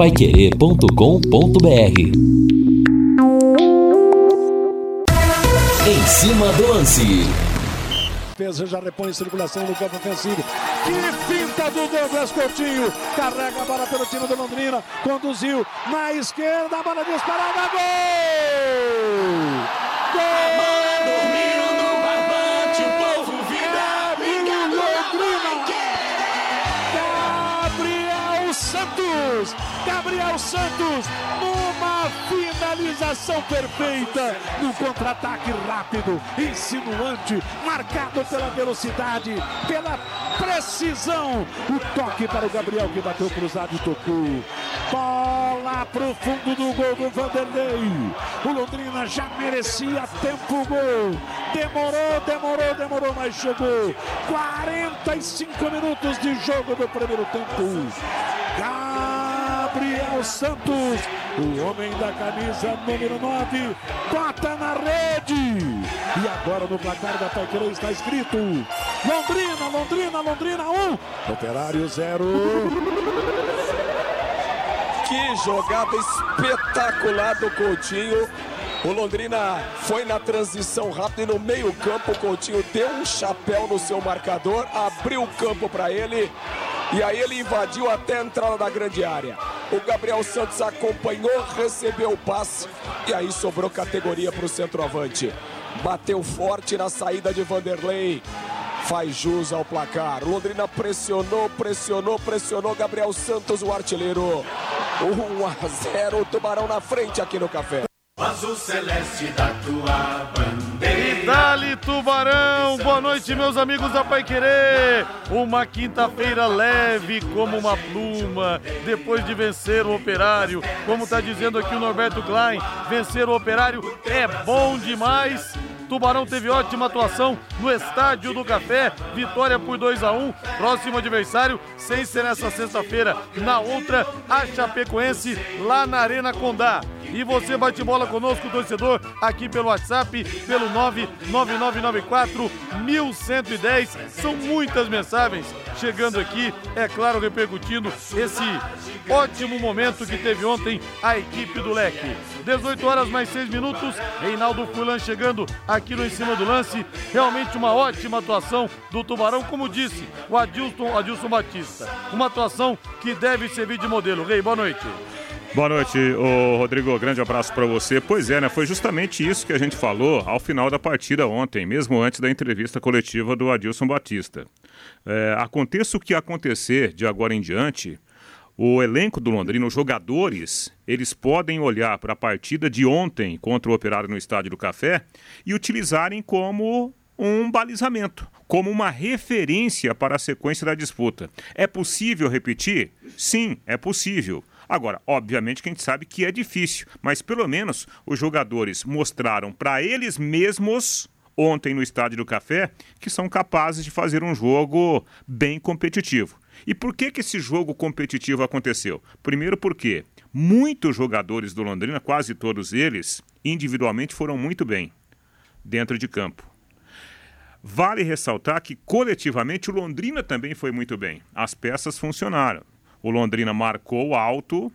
paiquerê.com.br Em cima do lance. Defesa já repõe circulação no campo ofensivo. Que finta do Douglas Coutinho. Carrega a bola pelo time do Londrina. Conduziu na esquerda. A bola disparada. Gol! Gol! Gabriel Santos, numa finalização perfeita, no contra-ataque rápido, insinuante, marcado pela velocidade, pela precisão. O toque para o Gabriel que bateu cruzado e tocou. Bola pro fundo do gol do Vanderlei. O Londrina já merecia tempo gol. Demorou, demorou, demorou, mas chegou. 45 minutos de jogo do primeiro tempo. Santos, o homem da camisa número 9, bota na rede. E agora no placar da Paiqueira está escrito: Londrina, Londrina, Londrina 1, Operário 0. Que jogada espetacular do Coutinho. O Londrina foi na transição rápida e no meio-campo o Coutinho deu um chapéu no seu marcador, abriu o campo para ele e aí ele invadiu até a entrada da grande área. O Gabriel Santos acompanhou, recebeu o passe e aí sobrou categoria para o centroavante. Bateu forte na saída de Vanderlei. Faz jus ao placar. Londrina pressionou, pressionou, pressionou. Gabriel Santos, o artilheiro. 1 a 0, o Tubarão na frente aqui no café. Azul celeste da tua bandeira. Dali Tubarão, boa noite meus amigos da Pai Querer. Uma quinta-feira leve como uma pluma, depois de vencer o Operário. Como está dizendo aqui o Norberto Klein, vencer o Operário é bom demais. Tubarão teve ótima atuação no Estádio do Café, vitória por 2 a 1 Próximo adversário, sem ser nessa sexta-feira, na outra, a Chapecoense, lá na Arena Condá. E você bate bola conosco, torcedor, aqui pelo WhatsApp, pelo 99994 1110. São muitas mensagens chegando aqui, é claro, repercutindo esse ótimo momento que teve ontem a equipe do Leque. 18 horas mais 6 minutos, Reinaldo Fulan chegando aqui no em cima do lance. Realmente uma ótima atuação do Tubarão, como disse o Adilson, Adilson Batista. Uma atuação que deve servir de modelo. Rei, boa noite. Boa noite, ô Rodrigo. Grande abraço para você. Pois é, né? Foi justamente isso que a gente falou ao final da partida ontem, mesmo antes da entrevista coletiva do Adilson Batista. É, aconteça o que acontecer de agora em diante, o elenco do Londrina, os jogadores, eles podem olhar para a partida de ontem contra o Operário no Estádio do Café e utilizarem como um balizamento, como uma referência para a sequência da disputa. É possível repetir? Sim, é possível. Agora, obviamente que a gente sabe que é difícil, mas pelo menos os jogadores mostraram para eles mesmos ontem no Estádio do Café que são capazes de fazer um jogo bem competitivo. E por que, que esse jogo competitivo aconteceu? Primeiro porque muitos jogadores do Londrina, quase todos eles, individualmente foram muito bem dentro de campo. Vale ressaltar que coletivamente o Londrina também foi muito bem. As peças funcionaram. O Londrina marcou alto,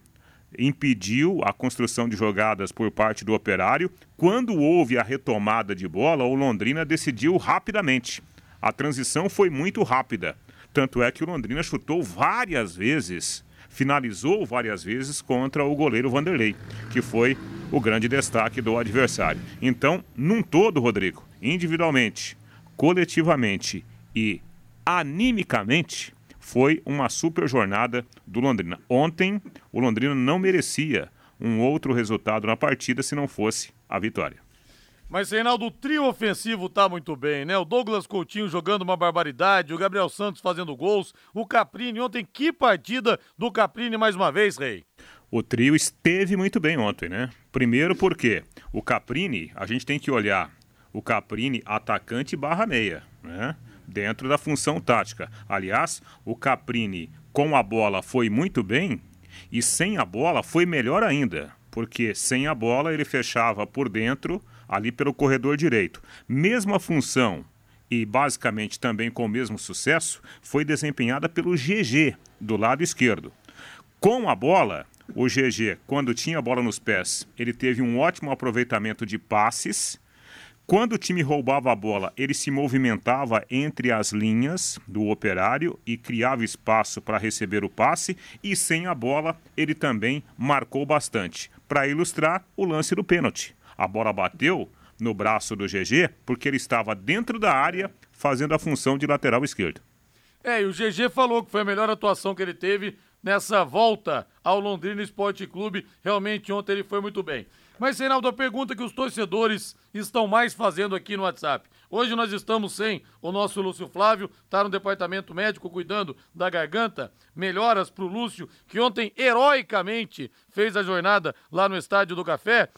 impediu a construção de jogadas por parte do operário. Quando houve a retomada de bola, o Londrina decidiu rapidamente. A transição foi muito rápida. Tanto é que o Londrina chutou várias vezes, finalizou várias vezes contra o goleiro Vanderlei, que foi o grande destaque do adversário. Então, num todo, Rodrigo, individualmente, coletivamente e animicamente, foi uma super jornada do Londrina. Ontem, o Londrina não merecia um outro resultado na partida se não fosse a vitória. Mas, Reinaldo, o trio ofensivo tá muito bem, né? O Douglas Coutinho jogando uma barbaridade, o Gabriel Santos fazendo gols, o Caprini ontem, que partida do Caprini mais uma vez, Rei? O trio esteve muito bem ontem, né? Primeiro porque o Caprini, a gente tem que olhar o Caprini atacante barra meia, né? Dentro da função tática. Aliás, o Caprini com a bola foi muito bem e sem a bola foi melhor ainda, porque sem a bola ele fechava por dentro, ali pelo corredor direito. Mesma função e basicamente também com o mesmo sucesso foi desempenhada pelo GG do lado esquerdo. Com a bola, O GG, quando tinha a bola nos pés, ele teve um ótimo aproveitamento de passes. Quando o time roubava a bola, ele se movimentava entre as linhas do operário e criava espaço para receber o passe. E sem a bola, ele também marcou bastante. Para ilustrar, o lance do pênalti. A bola bateu no braço do GG porque ele estava dentro da área fazendo a função de lateral esquerdo. É, e o GG falou que foi a melhor atuação que ele teve nessa volta ao Londrina Esporte Clube. Realmente ontem ele foi muito bem. Mas, Reinaldo, a pergunta que os torcedores estão mais fazendo aqui no WhatsApp. Hoje nós estamos sem o nosso Lúcio Flávio, está no departamento médico cuidando da garganta. Melhoras para o Lúcio, que ontem heroicamente fez a jornada lá no Estádio do Café.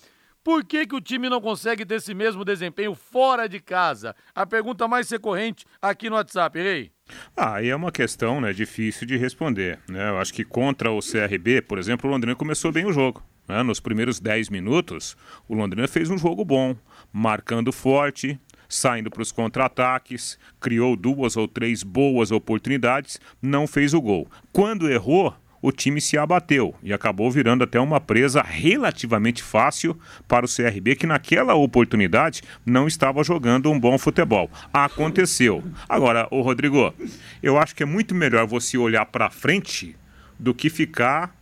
Por que, que o time não consegue ter esse mesmo desempenho fora de casa? A pergunta mais recorrente aqui no WhatsApp, Rei. Ah, aí é uma questão né, difícil de responder. Né? Eu acho que contra o CRB, por exemplo, o Londrina começou bem o jogo. Né? Nos primeiros 10 minutos, o Londrina fez um jogo bom, marcando forte, saindo para os contra-ataques, criou duas ou três boas oportunidades, não fez o gol. Quando errou, o time se abateu e acabou virando até uma presa relativamente fácil para o CRB, que naquela oportunidade não estava jogando um bom futebol. Aconteceu. Agora, o Rodrigo, eu acho que é muito melhor você olhar para frente do que ficar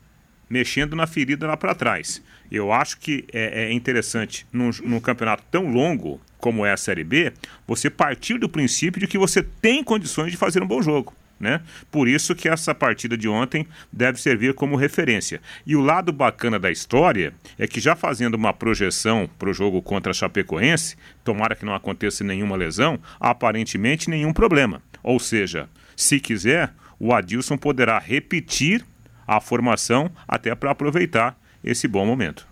mexendo na ferida lá para trás. Eu acho que é, é interessante, num, num, campeonato tão longo como é a Série B, você partir do princípio de que você tem condições de fazer um bom jogo. Né? Por isso que essa partida de ontem deve servir como referência. E o lado bacana da história é que já fazendo uma projeção para o jogo contra a Chapecoense, tomara que não aconteça nenhuma lesão, aparentemente nenhum problema. Ou seja, se quiser, o Adilson poderá repetir a formação até para aproveitar esse bom momento.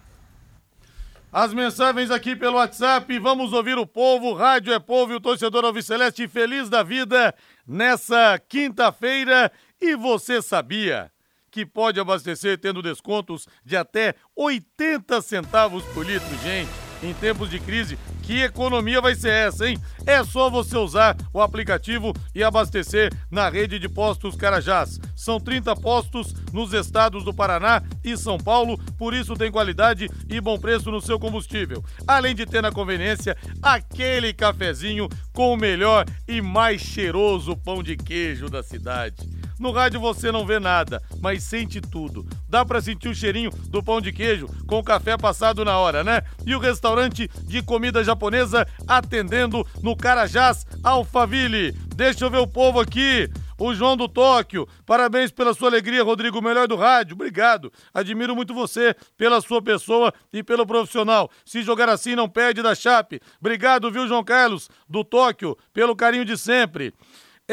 As mensagens aqui pelo WhatsApp, vamos ouvir o povo, Rádio é Povo e o torcedor Alviceleste feliz da vida nessa quinta-feira. E você sabia que pode abastecer tendo descontos de até 80 centavos por litro, gente? Em tempos de crise, que economia vai ser essa, hein? É só você usar o aplicativo e abastecer na rede de postos Carajás. São 30 postos nos estados do Paraná e São Paulo, por isso tem qualidade e bom preço no seu combustível. Além de ter na conveniência aquele cafezinho com o melhor e mais cheiroso pão de queijo da cidade. No rádio você não vê nada, mas sente tudo. Dá para sentir o cheirinho do pão de queijo com o café passado na hora, né? E o restaurante de comida japonesa atendendo no Carajás Alphaville. Deixa eu ver o povo aqui. O João do Tóquio, parabéns pela sua alegria, Rodrigo, melhor do rádio. Obrigado. Admiro muito você pela sua pessoa e pelo profissional. Se jogar assim, não perde da Chape. Obrigado, viu, João Carlos, do Tóquio, pelo carinho de sempre.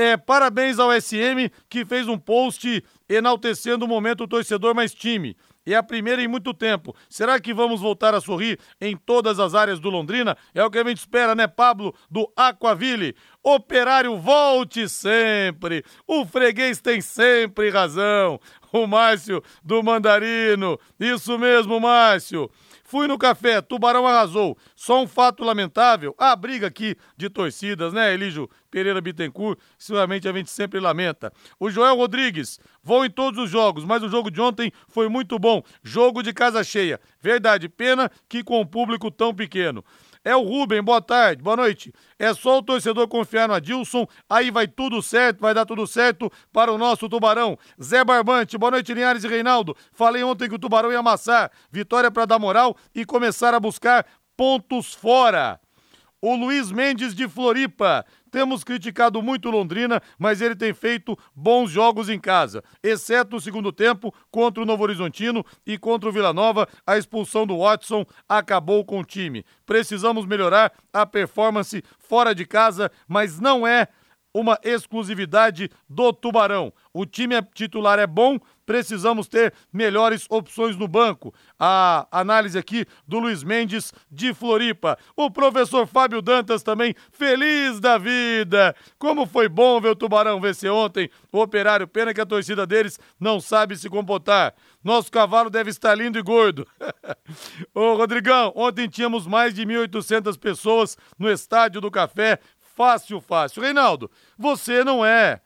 É, parabéns ao SM que fez um post enaltecendo o momento do torcedor mais time. É a primeira em muito tempo. Será que vamos voltar a sorrir em todas as áreas do Londrina? É o que a gente espera, né, Pablo, do Aquaville? Operário, volte sempre! O freguês tem sempre razão. O Márcio do Mandarino. Isso mesmo, Márcio. Fui no café, Tubarão arrasou. Só um fato lamentável, a briga aqui de torcidas, né, Elígio Pereira Bittencourt, seguramente a gente sempre lamenta. O Joel Rodrigues, vou em todos os jogos, mas o jogo de ontem foi muito bom. Jogo de casa cheia. Verdade, pena que com um público tão pequeno. É o Rubem, boa tarde, boa noite. É só o torcedor confiar no Adilson, aí vai tudo certo, vai dar tudo certo para o nosso Tubarão. Zé Barbante, boa noite, Linhares e Reinaldo. Falei ontem que o Tubarão ia amassar. Vitória para dar moral e começar a buscar pontos fora. O Luiz Mendes de Floripa. Temos criticado muito Londrina, mas ele tem feito bons jogos em casa, exceto o segundo tempo contra o Novo Horizontino e contra o Vila Nova. A expulsão do Watson acabou com o time. Precisamos melhorar a performance fora de casa, mas não é uma exclusividade do Tubarão. O time é titular é bom, precisamos ter melhores opções no banco. A análise aqui do Luiz Mendes de Floripa. O professor Fábio Dantas também feliz da vida. Como foi bom ver o Tubarão vencer ontem. O operário, pena que a torcida deles não sabe se comportar. Nosso cavalo deve estar lindo e gordo. Ô Rodrigão, ontem tínhamos mais de 1.800 pessoas no Estádio do Café Fácil, fácil. Reinaldo, você não é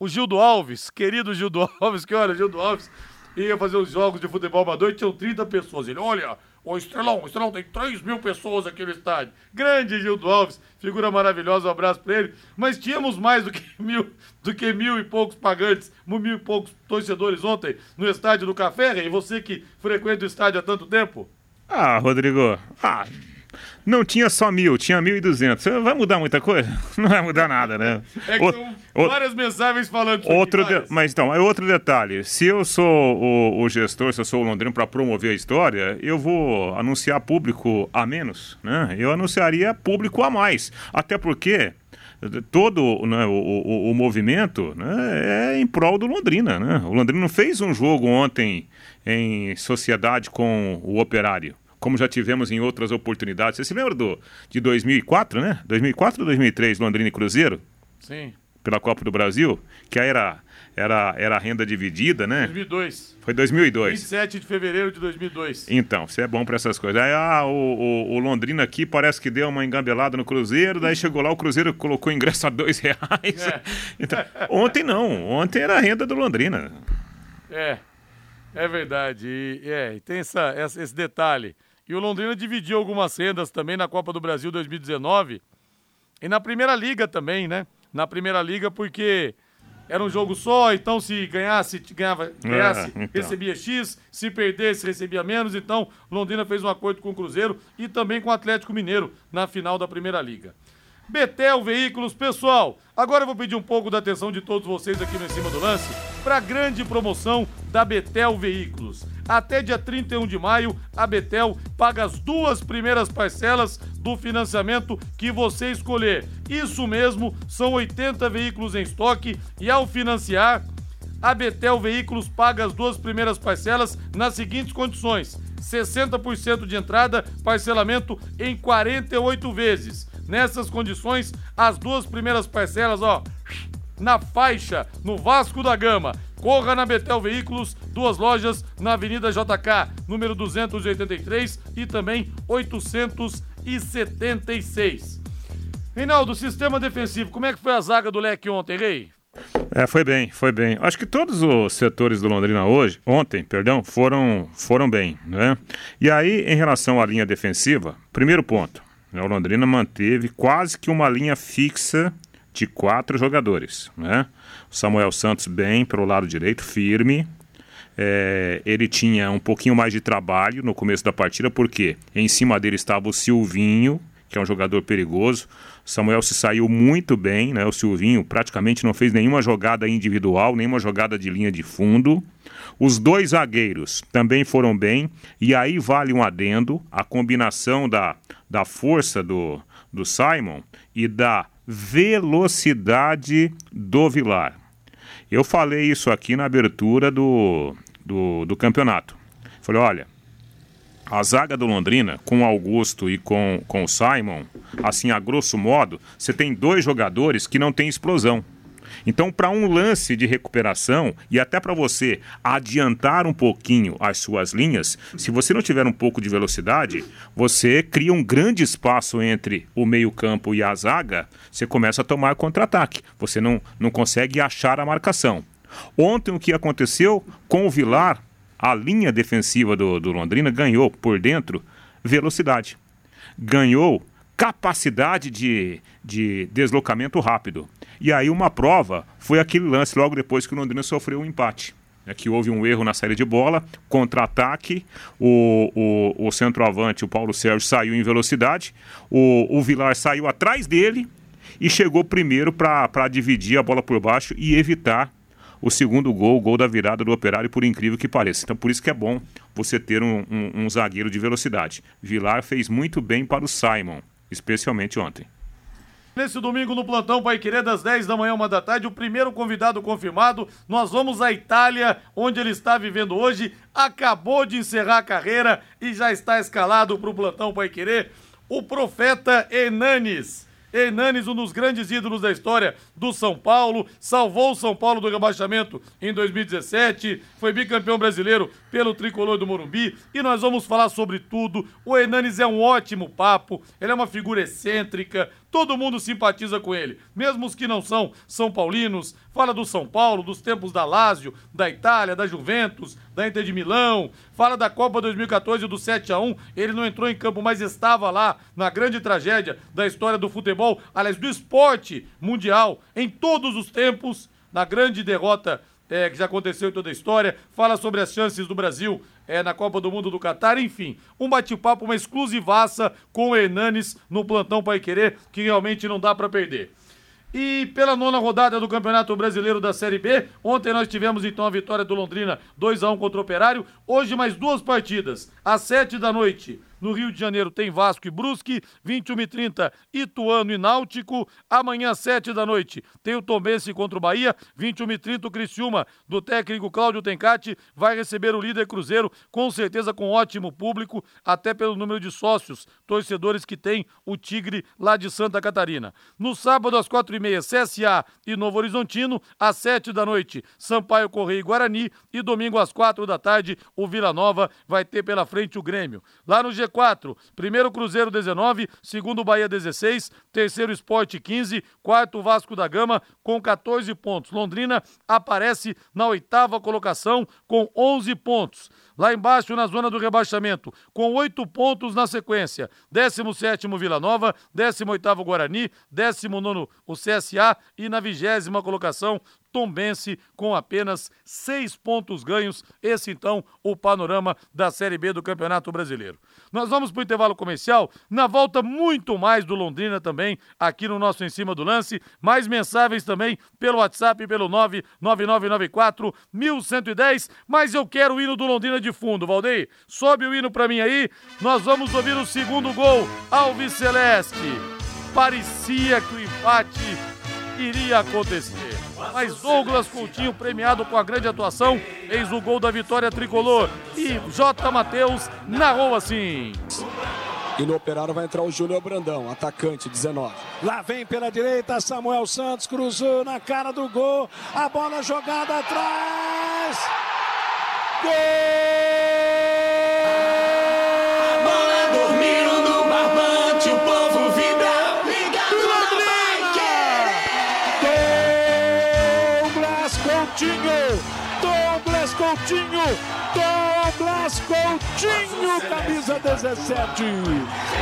o Gildo Alves, querido Gildo Alves, que olha, Gildo Alves, ia fazer os jogos de futebol amador e tinham 30 pessoas. Ele, olha, o Estrelão, o Estrelão tem 3 mil pessoas aqui no estádio. Grande Gildo Alves, figura maravilhosa, um abraço pra ele. Mas tínhamos mais do que mil, do que mil e poucos pagantes, mil e poucos torcedores ontem no estádio do Café, e você que frequenta o estádio há tanto tempo? Ah, Rodrigo, ah, não tinha só mil, tinha mil e duzentos. Vai mudar muita coisa? Não vai mudar nada, né? É que o, são o, várias mensagens falando outro de, Mas então, é outro detalhe. Se eu sou o, o gestor, se eu sou o Londrino para promover a história, eu vou anunciar público a menos, né? Eu anunciaria público a mais. Até porque todo né, o, o, o, movimento né, é em prol do Londrina. Né? O Londrina não fez um jogo ontem em sociedade com o Operário como já tivemos em outras oportunidades. Você se lembra do, de 2004, né? 2004 ou 2003, Londrina e Cruzeiro? Sim. Pela Copa do Brasil, que era era era renda dividida, né? 2002. Foi 2002. 27 de fevereiro de 2002. Então, você é bom para essas coisas. Aí, ah, o, o, o, Londrina aqui parece que deu uma engambelada no Cruzeiro, daí chegou lá, o Cruzeiro colocou ingresso a dois reais. É. Então, ontem não, ontem era a renda do Londrina. É, é verdade. E, é, tem essa, esse detalhe. E o Londrina dividiu algumas rendas também na Copa do Brasil 2019 e na Primeira Liga também, né? Na Primeira Liga, porque era um jogo só, então se ganhasse, ganhava, é, ganhasse então. recebia X, se perdesse, recebia menos. Então, Londrina fez um acordo com o Cruzeiro e também com o Atlético Mineiro na final da Primeira Liga. Betel Veículos, pessoal, agora eu vou pedir um pouco da atenção de todos vocês aqui no Em Cima do Lance para a grande promoção da Betel Veículos. Até dia 31 de maio, a Betel paga as duas primeiras parcelas do financiamento que você escolher. Isso mesmo, são 80 veículos em estoque e ao financiar, a Betel Veículos paga as duas primeiras parcelas nas seguintes condições: 60% de entrada, parcelamento em 48 vezes. Nessas condições, as duas primeiras parcelas, ó, na faixa, no Vasco da Gama. Corra na Betel Veículos, duas lojas na Avenida JK, número 283 e também 876. Reinaldo, sistema defensivo, como é que foi a zaga do Leque ontem, Rei? É, foi bem, foi bem. Acho que todos os setores do Londrina hoje, ontem, perdão, foram, foram bem, né? E aí, em relação à linha defensiva, primeiro ponto, né, o Londrina manteve quase que uma linha fixa de quatro jogadores. Né? Samuel Santos bem pelo lado direito, firme. É, ele tinha um pouquinho mais de trabalho no começo da partida, porque em cima dele estava o Silvinho, que é um jogador perigoso. Samuel se saiu muito bem, né? O Silvinho praticamente não fez nenhuma jogada individual, nenhuma jogada de linha de fundo. Os dois zagueiros também foram bem, e aí vale um adendo: a combinação da, da força do, do Simon e da velocidade do Vilar. Eu falei isso aqui na abertura do, do, do campeonato. Falei, olha, a zaga do Londrina, com Augusto e com, com Simon, assim, a grosso modo, você tem dois jogadores que não têm explosão. Então, para um lance de recuperação e até para você adiantar um pouquinho as suas linhas, se você não tiver um pouco de velocidade, você cria um grande espaço entre o meio-campo e a zaga, você começa a tomar contra-ataque. Você não, não consegue achar a marcação. Ontem, o que aconteceu com o Vilar, a linha defensiva do, do Londrina ganhou por dentro velocidade. Ganhou capacidade de, de deslocamento rápido. E aí uma prova foi aquele lance logo depois que o Londrina sofreu um empate. É que houve um erro na saída de bola, contra-ataque, o, o, o centroavante, o Paulo Sérgio, saiu em velocidade, o, o Vilar saiu atrás dele e chegou primeiro para dividir a bola por baixo e evitar o segundo gol, o gol da virada do Operário, por incrível que pareça. Então, por isso que é bom você ter um, um, um zagueiro de velocidade. Vilar fez muito bem para o Simon especialmente ontem. Nesse domingo no plantão Pai Querer, das 10 da manhã, uma da tarde, o primeiro convidado confirmado. Nós vamos à Itália, onde ele está vivendo hoje. Acabou de encerrar a carreira e já está escalado para o plantão Pai Querer. O profeta Hernanes. Hernanes, um dos grandes ídolos da história do São Paulo, salvou o São Paulo do rebaixamento em 2017, foi bicampeão brasileiro pelo tricolor do Morumbi e nós vamos falar sobre tudo. O Hernanes é um ótimo papo, ele é uma figura excêntrica, todo mundo simpatiza com ele, mesmo os que não são São Paulinos, fala do São Paulo, dos tempos da Lazio, da Itália, da Juventus, da Inter de Milão, fala da Copa 2014 do 7 a 1 ele não entrou em campo, mas estava lá na grande tragédia da história do futebol, aliás, do esporte mundial, em todos os tempos, na grande derrota é, que já aconteceu em toda a história, fala sobre as chances do Brasil é, na Copa do Mundo do Catar, enfim, um bate-papo, uma exclusivaça com o Hernanes no plantão Pai Querer, que realmente não dá para perder. E pela nona rodada do Campeonato Brasileiro da Série B, ontem nós tivemos então a vitória do Londrina 2 a 1 contra o Operário. Hoje mais duas partidas, às 7 da noite. No Rio de Janeiro tem Vasco e Brusque, 21 e 30 Ituano e Náutico. Amanhã, 7 da noite, tem o Tombense contra o Bahia, 21 e 30 o Criciúma, do técnico Cláudio Tencati, vai receber o líder Cruzeiro, com certeza com ótimo público, até pelo número de sócios, torcedores que tem o Tigre lá de Santa Catarina. No sábado, às 4 e meia, CSA e Novo Horizontino, às 7 da noite, Sampaio Correia e Guarani, e domingo às 4 da tarde, o Vila Nova vai ter pela frente o Grêmio. Lá no G G4, primeiro Cruzeiro 19, segundo Bahia 16, terceiro Esporte 15, quarto Vasco da Gama com 14 pontos. Londrina aparece na oitava colocação com 11 pontos. Lá embaixo, na zona do rebaixamento, com oito pontos na sequência. 17 Vila Nova, 18 Guarani, 19 o CSA e na vigésima colocação, Tombense com apenas seis pontos ganhos. Esse então o panorama da Série B do Campeonato Brasileiro. Nós vamos para o intervalo comercial. Na volta, muito mais do Londrina também, aqui no nosso Em Cima do Lance. Mais mensagens também pelo WhatsApp, pelo 99994 1110. Mas eu quero o hino do Londrina de fundo, Valdeir. Sobe o hino para mim aí. Nós vamos ouvir o segundo gol. Alves Celeste. Parecia que o empate iria acontecer. Mas Douglas Coutinho, premiado com a grande atuação, fez o gol da vitória tricolor. E J. Matheus narrou assim. E no operário vai entrar o Júnior Brandão, atacante 19. Lá vem pela direita Samuel Santos, cruzou na cara do gol. A bola jogada atrás. Gol! Coutinho, Douglas Coutinho, camisa 17.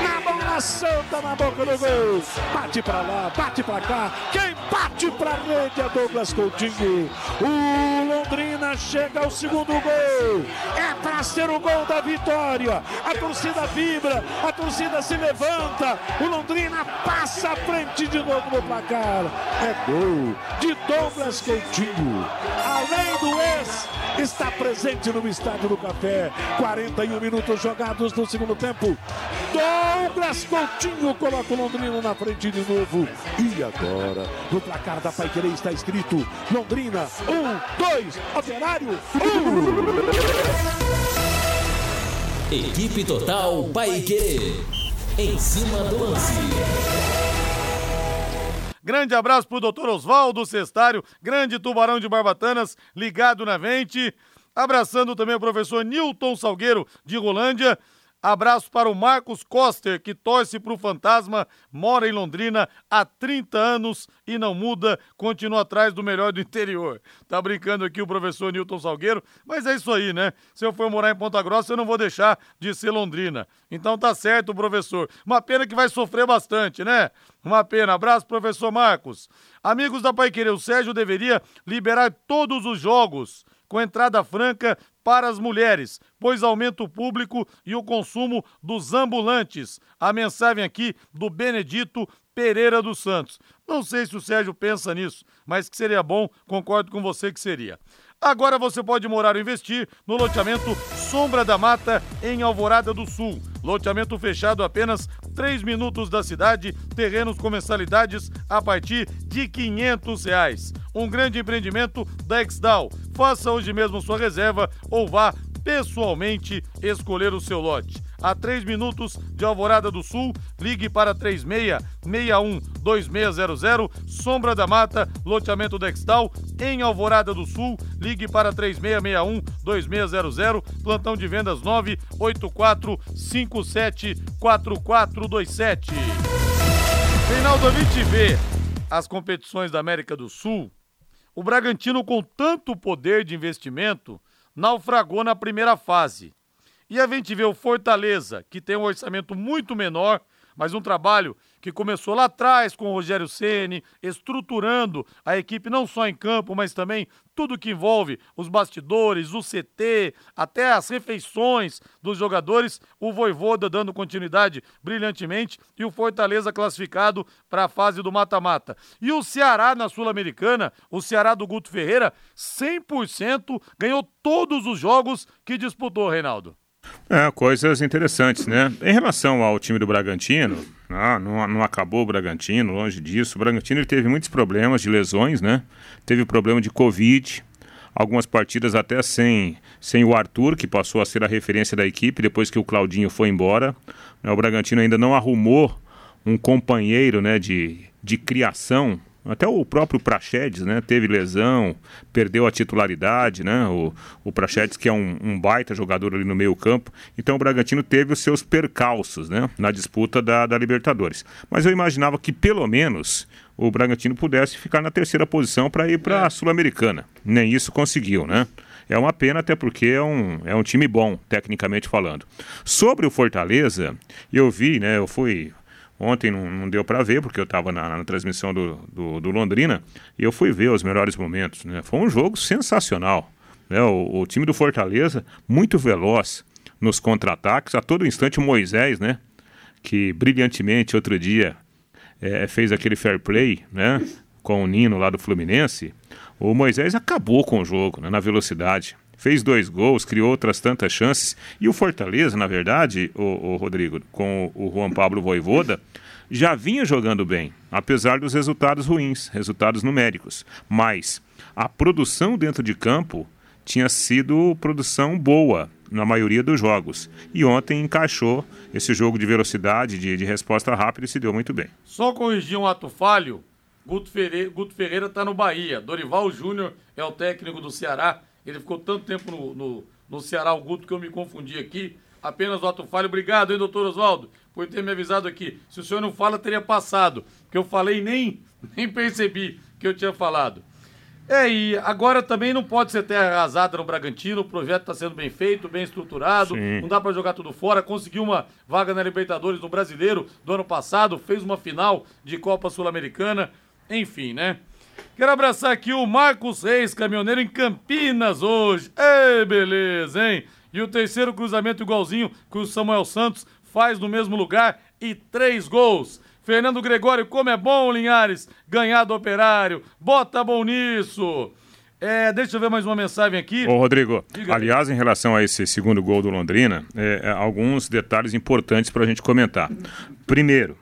Na bola santa na boca do gol. Bate pra lá, bate pra cá. Quem bate pra rede é Douglas Coutinho. O Londrina chega ao segundo gol. É pra ser o gol da vitória. A torcida vibra, a torcida se levanta. O Londrina passa à frente de novo no placar. É gol de Douglas Coutinho. Além do ex, está presente no Estádio do Café. 41 minutos jogados no segundo tempo. Douglas Coutinho coloca o Londrina na frente de novo. E agora, no placar da Pai Querer está escrito Londrina, um, Operário, um. Equipe Total Paique. Em cima do lance. Grande abraço pro doutor Oswaldo Cestário, grande tubarão de Barbatanas, ligado na vente. Abraçando também o professor Newton Salgueiro, de Rolândia. Abraço para o Marcos Coster, que torce para o Fantasma, mora em Londrina há 30 anos e não muda, continua atrás do melhor do interior. Tá brincando aqui o professor Newton Salgueiro, mas é isso aí, né? Se eu for morar em Ponta Grossa, eu não vou deixar de ser Londrina. Então tá certo, professor. Uma pena que vai sofrer bastante, né? Uma pena. Abraço, professor Marcos. Amigos da Pai Querer, o Sérgio deveria liberar todos os jogos com entrada franca para as mulheres, pois aumenta o público e o consumo dos ambulantes. A mensagem aqui do Benedito Pereira dos Santos. Não sei se o Sérgio pensa nisso, mas que seria bom, concordo com você que seria. Agora você pode morar ou investir no loteamento Sombra da Mata, em Alvorada do Sul. Loteamento fechado apenas 3 minutos da cidade, terrenos com mensalidades a partir de 500 reais. Um grande empreendimento da Exdal. Faça hoje mesmo sua reserva ou vá pessoalmente escolher o seu lote a 3 minutos de Alvorada do Sul. Ligue para 3661-2600. Sombra da Mata, loteamento Dextal, em Alvorada do Sul. Ligue para 3661-2600. Plantão de vendas 984 574427. Reinaldo, a gente vê as competições da América do Sul, o Bragantino com tanto poder de investimento naufragou na primeira fase. E a gente vê o Fortaleza, que tem um orçamento muito menor, mas um trabalho que começou lá atrás com o Rogério Ceni, estruturando a equipe não só em campo, mas também tudo que envolve os bastidores, o CT, até as refeições dos jogadores, o Voivoda dando continuidade brilhantemente e o Fortaleza classificado para a fase do mata-mata. E o Ceará na Sul-Americana, o Ceará do Guto Ferreira, 100% ganhou todos os jogos que disputou, Reinaldo. É, coisas interessantes, né? Em relação ao time do Bragantino, ah, não, não acabou o Bragantino, longe disso. O Bragantino teve muitos problemas de lesões, né? Teve problema de Covid, algumas partidas até sem, sem o Arthur, que passou a ser a referência da equipe depois que o Claudinho foi embora. Né? O Bragantino ainda não arrumou um companheiro né, de, de criação até o próprio Prachedes, né? Teve lesão, perdeu a titularidade, né? O, o Prachedes, que é um, um, baita jogador ali no meio campo. Então o Bragantino teve os seus percalços, né? Na disputa da, da Libertadores. Mas eu imaginava que pelo menos o Bragantino pudesse ficar na terceira posição para ir para a Sul-Americana. Nem isso conseguiu, né? É uma pena, até porque é um, é um time bom, tecnicamente falando. Sobre o Fortaleza, eu vi, né? Eu fui Ontem não, não deu para ver, porque eu estava na, na, transmissão do, do, do, Londrina, e eu fui ver os melhores momentos. Né? Foi um jogo sensacional. Né? O, o, time do Fortaleza, muito veloz nos contra-ataques. A todo instante o Moisés, né? que brilhantemente outro dia é, fez aquele fair play né? com o Nino lá do Fluminense. O Moisés acabou com o jogo né? na velocidade fez dois gols, criou outras tantas chances. E o Fortaleza, na verdade, o, o Rodrigo, com o Juan Pablo Voivoda, já vinha jogando bem, apesar dos resultados ruins, resultados numéricos. Mas a produção dentro de campo tinha sido produção boa na maioria dos jogos. E ontem encaixou esse jogo de velocidade, de, de resposta rápida e se deu muito bem. Só corrigir um ato falho. Guto Ferreira, está no Bahia. Dorival Júnior é o técnico do Ceará ele ficou tanto tempo no, no, no Ceará, o Guto, que eu me confundi aqui. Apenas o ato falho. Obrigado, hein, doutor Oswaldo, por ter me avisado aqui. Se o senhor não fala, teria passado. Que eu falei nem, nem percebi que eu tinha falado. É, e agora também não pode ser terra arrasada no Bragantino, o projeto está sendo bem feito, bem estruturado, Sim. não dá para jogar tudo fora, conseguiu uma vaga na Libertadores no Brasileiro do ano passado, fez uma final de Copa Sul-Americana, enfim, né? Quero abraçar aqui o Marcos Reis, caminhoneiro em Campinas hoje. Ei, beleza, hein? E o terceiro cruzamento igualzinho que o Samuel Santos faz no mesmo lugar e três gols. Fernando Gregório, como é bom, Linhares, ganhar do operário. Bota bom nisso. É, deixa eu ver mais uma mensagem aqui. Ô, Rodrigo, Diga aliás, em relação a esse segundo gol do Londrina, é, é, alguns detalhes importantes para a gente comentar. Primeiro,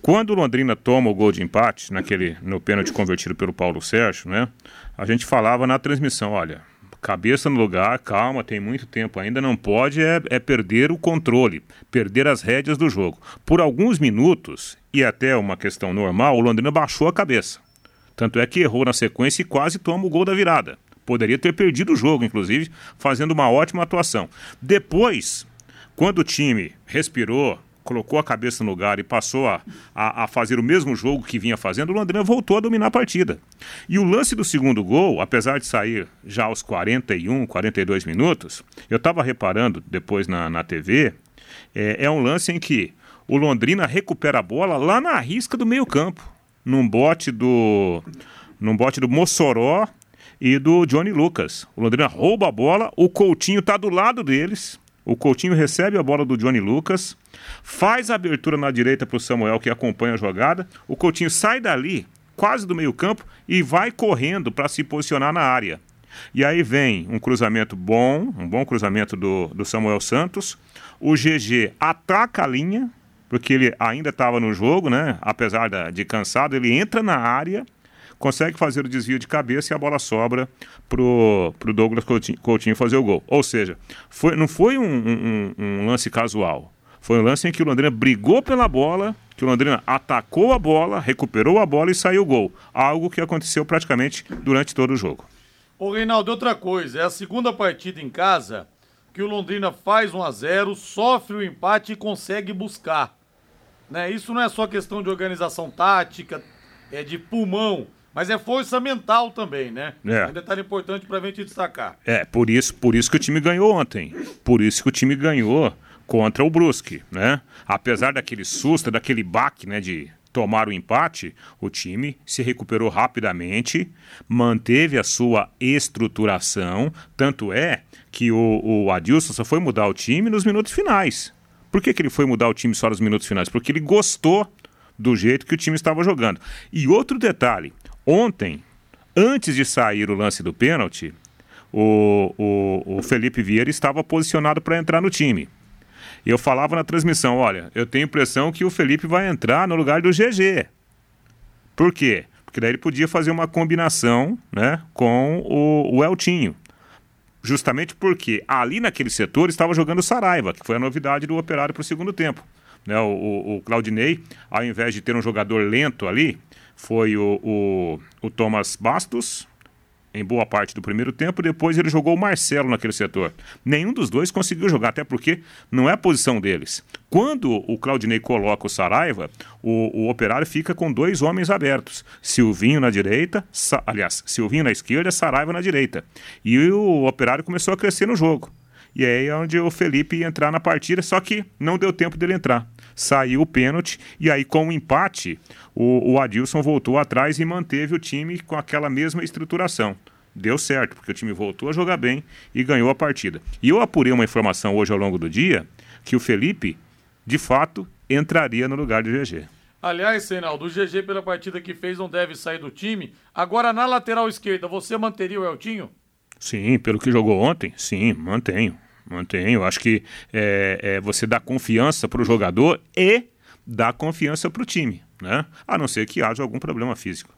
quando o Londrina toma o gol de empate, naquele, no pênalti convertido pelo Paulo Sérgio, né? A gente falava na transmissão, olha, cabeça no lugar, calma, tem muito tempo ainda, não pode é, é, perder o controle, perder as rédeas do jogo. Por alguns minutos, e até uma questão normal, o Londrina baixou a cabeça. Tanto é que errou na sequência e quase toma o gol da virada. Poderia ter perdido o jogo, inclusive, fazendo uma ótima atuação. Depois, quando o time respirou, colocou a cabeça no lugar e passou a, a, a, fazer o mesmo jogo que vinha fazendo, o Londrina voltou a dominar a partida. E o lance do segundo gol, apesar de sair já aos 41, 42 minutos, eu estava reparando depois na, na TV, é, é um lance em que o Londrina recupera a bola lá na risca do meio-campo, num bote do num bote do Mossoró e do Johnny Lucas. O Londrina rouba a bola, o Coutinho está do lado deles. O Coutinho recebe a bola do Johnny Lucas, faz a abertura na direita para o Samuel, que acompanha a jogada. O Coutinho sai dali, quase do meio-campo, e vai correndo para se posicionar na área. E aí vem um cruzamento bom, um bom cruzamento do, do Samuel Santos. O GG ataca a linha, porque ele ainda estava no jogo, né? Apesar da, de cansado, ele entra na área, consegue fazer o desvio de cabeça e a bola sobra pro, pro Douglas Coutinho, Coutinho fazer o gol. Ou seja, foi, não foi um, um, um lance casual. Foi um lance em que o Londrina brigou pela bola, que o Londrina atacou a bola, recuperou a bola e saiu o gol. Algo que aconteceu praticamente durante todo o jogo. Ô Reinaldo, outra coisa, é a segunda partida em casa que o Londrina faz 1 a 0 sofre o empate e consegue buscar. né? Isso não é só questão de organização tática, é de pulmão, mas é força mental também, né? É. Um detalhe importante pra gente destacar. É, por isso, por isso que o time ganhou ontem. Por isso que o time ganhou contra o Brusque, né? Apesar daquele susto, daquele baque, né, de tomar o empate, o time se recuperou rapidamente, manteve a sua estruturação, tanto é que o, o Adilson só foi mudar o time nos minutos finais. Por que, que ele foi mudar o time só nos minutos finais? Porque ele gostou do jeito que o time estava jogando. E outro detalhe, ontem, antes de sair o lance do pênalti, o, o, o Felipe Vieira estava posicionado para entrar no time. Eu falava na transmissão: olha, eu tenho impressão que o Felipe vai entrar no lugar do GG. Por quê? Porque daí ele podia fazer uma combinação né, com o, o Eltinho. Justamente porque ali naquele setor estava jogando o Saraiva, que foi a novidade do operário para o segundo tempo. Né, o, o, Claudinei, ao invés de ter um jogador lento ali, foi o, o, o Thomas Bastos, em boa parte do primeiro tempo, depois ele jogou o Marcelo naquele setor. Nenhum dos dois conseguiu jogar, até porque não é a posição deles. Quando o Claudinei coloca o Saraiva, o, o operário fica com dois homens abertos. Silvinho na direita, Sa aliás, Silvinho na esquerda, Saraiva na direita. E o operário começou a crescer no jogo. E aí é onde o Felipe ia entrar na partida, só que não deu tempo dele entrar. Saiu o pênalti, e aí com o empate, o, o Adilson voltou atrás e manteve o time com aquela mesma estruturação. Deu certo, porque o time voltou a jogar bem e ganhou a partida. E eu apurei uma informação hoje ao longo do dia que o Felipe, de fato, entraria no lugar do GG. Aliás, Reinaldo, o GG pela partida que fez não deve sair do time. Agora na lateral esquerda, você manteria o Eltinho? Sim, pelo que jogou ontem, sim, mantenho. Mantenho. Acho que é, é, você dá confiança para o jogador e dá confiança para o time, né? A não ser que haja algum problema físico.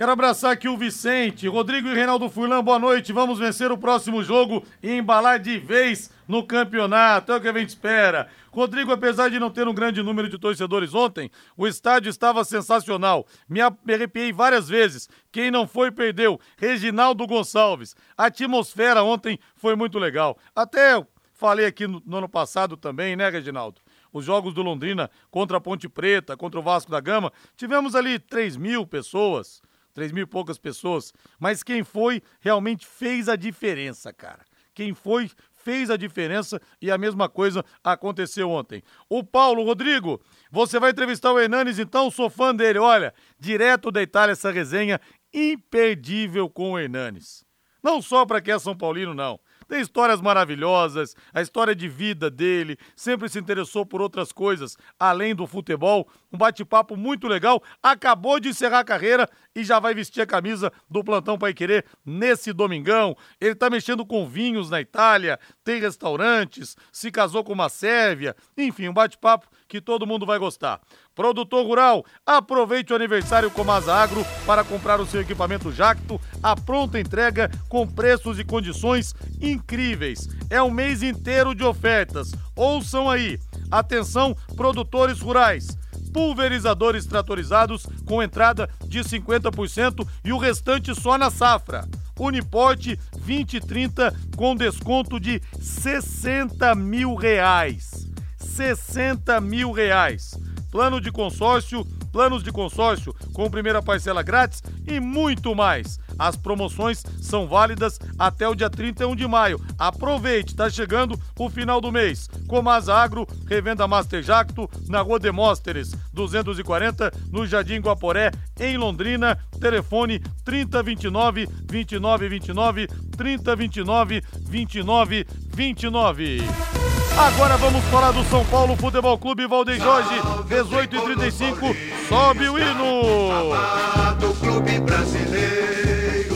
Quero abraçar aqui o Vicente, Rodrigo e Reinaldo Furlan, boa noite. Vamos vencer o próximo jogo e embalar de vez no campeonato. É o que a gente espera. Rodrigo, apesar de não ter um grande número de torcedores ontem, o estádio estava sensacional. Me arrepiei várias vezes. Quem não foi, perdeu. Reginaldo Gonçalves. A atmosfera ontem foi muito legal. Até falei aqui no, no ano passado também, né, Reginaldo? os jogos do Londrina contra a Ponte Preta, contra o Vasco da Gama, tivemos ali 3 mil pessoas, três mil e poucas pessoas, mas quem foi realmente fez a diferença, cara. Quem foi fez a diferença e a mesma coisa aconteceu ontem. O Paulo Rodrigo, você vai entrevistar o Hernanes, então sou fã dele. Olha, direto da Itália essa resenha imperdível com o Hernanes. Não só para quem é São Paulino, não. Tem histórias maravilhosas, a história de vida dele, sempre se interessou por outras coisas além do futebol. Um bate-papo muito legal. Acabou de encerrar a carreira e já vai vestir a camisa do Plantão Pai Querer nesse domingão. Ele tá mexendo com vinhos na Itália, tem restaurantes, se casou com uma sérvia. Enfim, um bate-papo que todo mundo vai gostar. Produtor Rural, aproveite o aniversário Comasa Agro para comprar o seu equipamento Jacto, a pronta entrega com preços e condições incríveis. É um mês inteiro de ofertas. Ouçam aí. Atenção, produtores rurais pulverizadores tratorizados com entrada de 50% e o restante só na safra. Uniporte 2030 com desconto de 60 mil reais. 60 mil reais. Plano de consórcio, planos de consórcio com primeira parcela grátis e muito mais. As promoções são válidas até o dia 31 de maio. Aproveite, está chegando o final do mês. Comasa Agro, revenda Master Jacto, na Rua Demósteres, 240, no Jardim Guaporé, em Londrina. Telefone 3029 2929 3029 2929. Agora vamos falar do São Paulo Futebol Clube Valdem Jorge, 18 e 35 sobe o hino.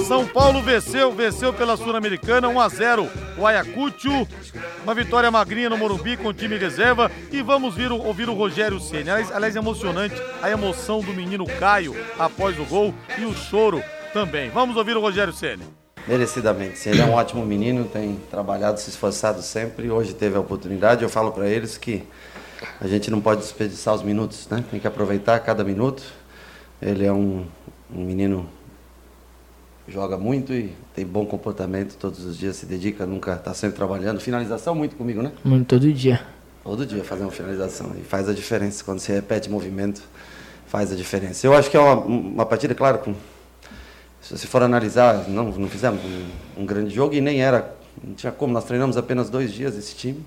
São Paulo venceu, venceu pela Sul-Americana 1 a 0 o Ayacucho. Uma vitória magrinha no Morumbi com o time reserva e vamos vir, ouvir o Rogério Ceni. Aliás, aliás, emocionante a emoção do menino Caio após o gol e o choro também. Vamos ouvir o Rogério Ceni. Merecidamente. Sim, ele é um ótimo menino, tem trabalhado, se esforçado sempre. Hoje teve a oportunidade. Eu falo para eles que a gente não pode desperdiçar os minutos, né? Tem que aproveitar cada minuto. Ele é um, um menino joga muito e tem bom comportamento todos os dias, se dedica, nunca está sempre trabalhando. Finalização muito comigo, né? Muito todo dia. Todo dia fazer uma finalização. E faz a diferença. Quando se repete movimento, faz a diferença. Eu acho que é uma, uma partida, claro, com, se for analisar, não, não fizemos um, um grande jogo e nem era. Não tinha como, nós treinamos apenas dois dias esse time.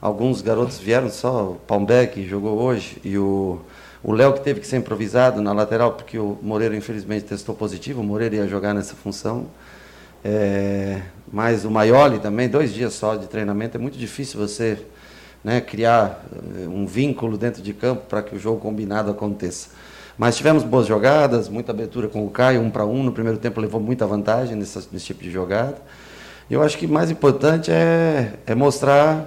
Alguns garotos vieram só, o Palmbeck jogou hoje e o o Léo que teve que ser improvisado na lateral, porque o Moreira infelizmente testou positivo, o Moreira ia jogar nessa função. É, mas o Maioli também, dois dias só de treinamento, é muito difícil você né, criar eh, um vínculo dentro de campo para que o jogo combinado aconteça. Mas tivemos boas jogadas, muita abertura com o Caio, um para um. No primeiro tempo levou muita vantagem nesse, nesse tipo de jogada. E eu acho que mais importante é, é mostrar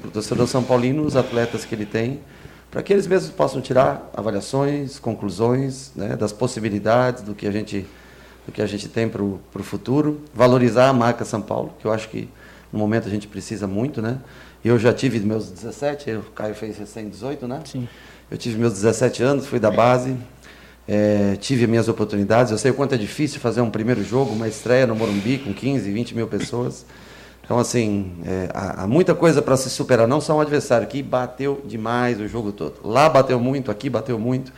para o torcedor São Paulino os atletas que ele tem para que eles mesmos possam tirar avaliações, conclusões né, das possibilidades do que a gente, do que a gente tem para o futuro, valorizar a marca São Paulo, que eu acho que no momento a gente precisa muito, né? Eu já tive meus 17, o Caio fez recém 18, né? Sim. Eu tive meus 17 anos, fui da base, é, tive minhas oportunidades. Eu sei o quanto é difícil fazer um primeiro jogo, uma estreia no Morumbi com 15, 20 mil pessoas. Então, assim, é, há, há, muita coisa para se superar. Não só um adversário que bateu demais o jogo todo. Lá bateu muito, aqui bateu muito.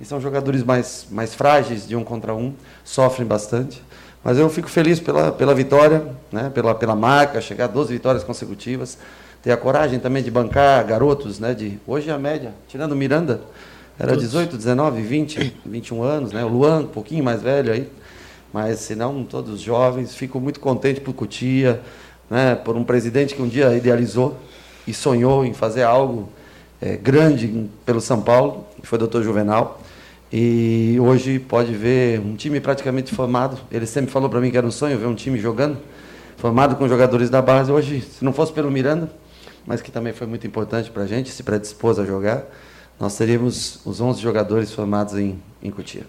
E são jogadores mais, mais frágeis de um contra um, sofrem bastante. Mas eu fico feliz pela, pela vitória, né, pela, pela marca, chegar a 12 vitórias consecutivas. Ter a coragem também de bancar garotos, né, de hoje a média, tirando Miranda, era 18, 19, 20, 21 anos, né? O Luan, um pouquinho mais velho aí. Mas, se não, todos jovens. Fico muito contente por Cutia, né, por um presidente que um dia idealizou e sonhou em fazer algo é, grande pelo São Paulo, que foi o doutor Juvenal. E hoje pode ver um time praticamente formado. Ele sempre falou para mim que era um sonho ver um time jogando, formado com jogadores da base. Hoje, se não fosse pelo Miranda, mas que também foi muito importante para a gente, se predispôs a jogar, nós teríamos os 11 jogadores formados em, em Cotia.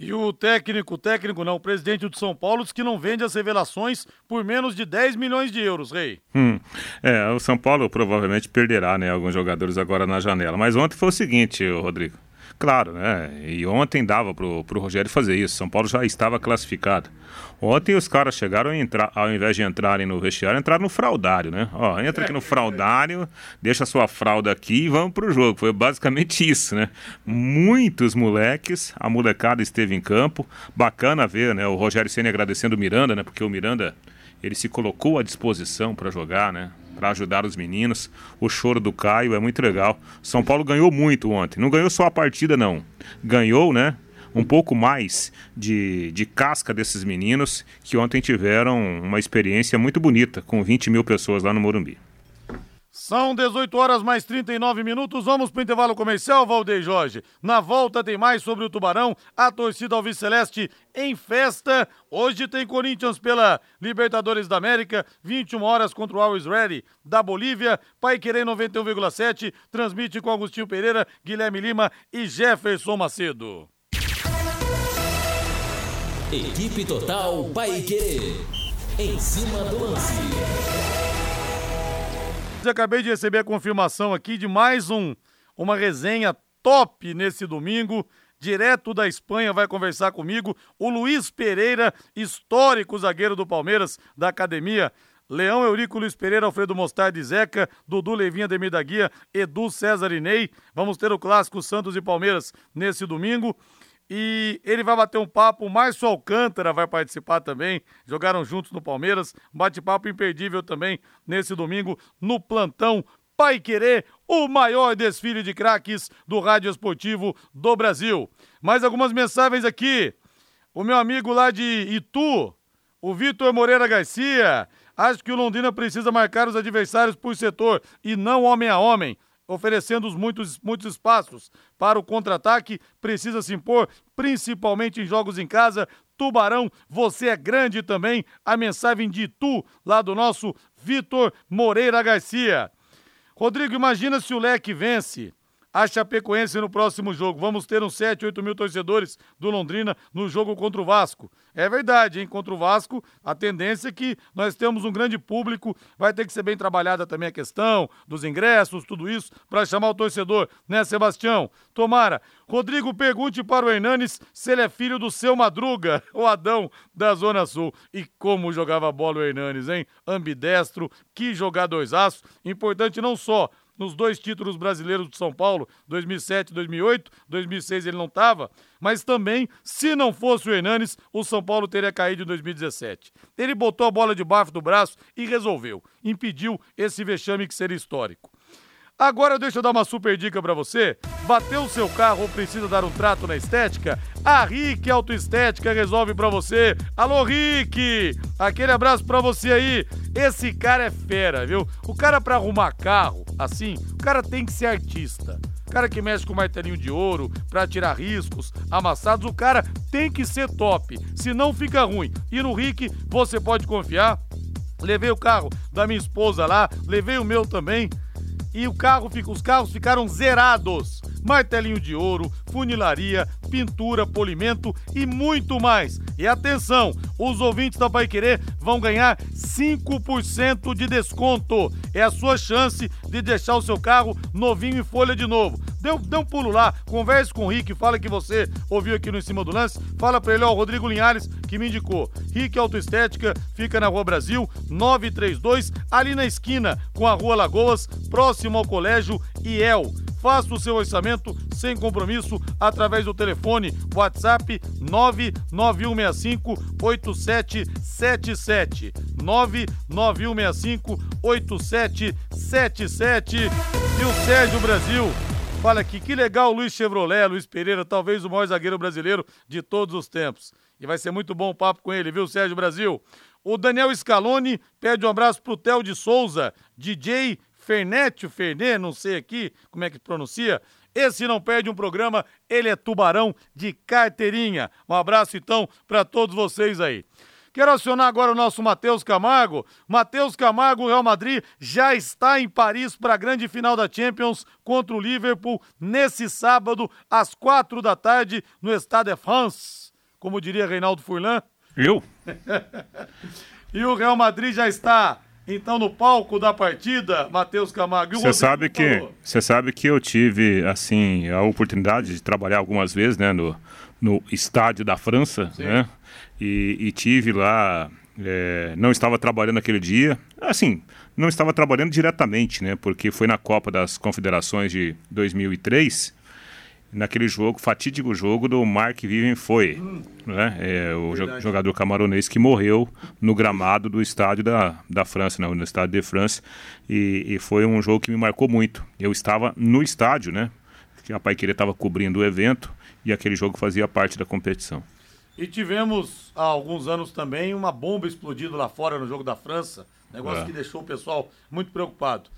E o técnico, técnico não, o presidente do São Paulo diz que não vende as revelações por menos de 10 milhões de euros, Rei. Hum, é, o São Paulo provavelmente perderá, né, alguns jogadores agora na janela. Mas ontem foi o seguinte, Rodrigo. Claro, né? E ontem dava pro, pro Rogério fazer isso. São Paulo já estava classificado. Ontem os caras chegaram entrar, ao invés de entrarem no vestiário, entraram no fraudário, né? Ó, entra aqui no fraudário, deixa a sua fralda aqui e vamos pro jogo. Foi basicamente isso, né? Muitos moleques, a molecada esteve em campo. Bacana ver, né? O Rogério Senna agradecendo o Miranda, né? Porque o Miranda, ele se colocou à disposição para jogar, né? Para ajudar os meninos. O choro do Caio é muito legal. São Paulo ganhou muito ontem. Não ganhou só a partida, não. Ganhou, né? um pouco mais de, de casca desses meninos que ontem tiveram uma experiência muito bonita com 20 mil pessoas lá no Morumbi. São 18 horas mais 39 minutos. Vamos para o intervalo comercial, Valdeir Jorge. Na volta tem mais sobre o Tubarão. A torcida Alves Celeste em festa. Hoje tem Corinthians pela Libertadores da América. 21 horas contra o Always Ready da Bolívia. Pai Querer 91,7. Transmite com Agostinho Pereira, Guilherme Lima e Jefferson Macedo. Equipe Total Paique. Em cima do lance. Acabei de receber a confirmação aqui de mais um uma resenha top nesse domingo. Direto da Espanha vai conversar comigo o Luiz Pereira, histórico zagueiro do Palmeiras, da academia. Leão Eurico Luiz Pereira, Alfredo Mostardi Zeca, Dudu Levinha, Demir da Guia, Edu César Ney. Vamos ter o clássico Santos e Palmeiras nesse domingo. E ele vai bater um papo, o Márcio Alcântara vai participar também. Jogaram juntos no Palmeiras. Bate-papo imperdível também nesse domingo no plantão Pai Querer, o maior desfile de craques do rádio esportivo do Brasil. Mais algumas mensagens aqui. O meu amigo lá de Itu, o Vitor Moreira Garcia. Acho que o Londrina precisa marcar os adversários por setor e não homem a homem oferecendo muitos, muitos espaços para o contra-ataque, precisa se impor, principalmente em jogos em casa. Tubarão, você é grande também. A mensagem de Tu, lá do nosso Vitor Moreira Garcia. Rodrigo, imagina se o Leque vence a Chapecoense no próximo jogo. Vamos ter uns 7, 8 mil torcedores do Londrina no jogo contra o Vasco. É verdade, hein? Contra o Vasco, a tendência é que nós temos um grande público. Vai ter que ser bem trabalhada também a questão dos ingressos, tudo isso, para chamar o torcedor, né, Sebastião? Tomara. Rodrigo, pergunte para o Hernanes se ele é filho do seu Madruga, o Adão da Zona Sul. E como jogava bola o Hernanes, hein? Ambidestro, que jogadorzaço. Importante não só nos dois títulos brasileiros de São Paulo, 2007 e 2008. 2006 ele não estava, mas também, se não fosse o Hernanes, o São Paulo teria caído em 2017. Ele botou a bola debaixo do braço e resolveu. Impediu esse vexame que seria histórico. Agora deixa eu dar uma super dica para você. Bateu o seu carro ou precisa dar um trato na estética? A Rick Autoestética resolve para você. Alô, Rick! Aquele abraço para você aí. Esse cara é fera, viu? O cara para arrumar carro, assim, o cara tem que ser artista. O cara que mexe com martelinho de ouro para tirar riscos, amassados, o cara tem que ser top, senão fica ruim. E no Rick você pode confiar. Levei o carro da minha esposa lá, levei o meu também e o carro, os carros ficaram zerados. Martelinho de ouro, funilaria, pintura, polimento e muito mais. E atenção, os ouvintes da Pai Querer vão ganhar 5% de desconto. É a sua chance de deixar o seu carro novinho em folha de novo. Dê, dê um pulo lá, converse com o Rick, fala que você ouviu aqui no Em Cima do Lance. Fala pra ele, ó, o Rodrigo Linhares, que me indicou. Rick Autoestética, fica na Rua Brasil, 932, ali na esquina com a Rua Lagoas, próximo ao Colégio IEL. Faça o seu orçamento sem compromisso através do telefone WhatsApp 99165 8777. 99165 8777. E o Sérgio Brasil Fala aqui, que legal Luiz Chevrolet, Luiz Pereira, talvez o maior zagueiro brasileiro de todos os tempos. E vai ser muito bom o papo com ele, viu, Sérgio Brasil? O Daniel Scaloni pede um abraço pro Theo de Souza, DJ Fernete, Fernet, não sei aqui como é que pronuncia. Esse não perde um programa, ele é tubarão de carteirinha. Um abraço então para todos vocês aí. Quero acionar agora o nosso Matheus Camargo. Matheus Camargo, Real Madrid já está em Paris para a grande final da Champions contra o Liverpool nesse sábado às quatro da tarde no Stade de France. Como diria Reinaldo Furlan. Eu? e o Real Madrid já está então no palco da partida, Matheus Camargo. Você sabe que você sabe que eu tive assim a oportunidade de trabalhar algumas vezes, né, no, no estádio da França, Sim. né? E, e tive lá. É, não estava trabalhando aquele dia, assim, não estava trabalhando diretamente, né? Porque foi na Copa das Confederações de 2003, naquele jogo, fatídico jogo do Mark Vivian foi, hum, né? É, o verdade. jogador camaronês que morreu no gramado do estádio da, da França, né? no estádio de France, e, e foi um jogo que me marcou muito. Eu estava no estádio, né? A Pai Querer estava cobrindo o evento e aquele jogo fazia parte da competição. E tivemos há alguns anos também uma bomba explodindo lá fora no jogo da França. Negócio é. que deixou o pessoal muito preocupado.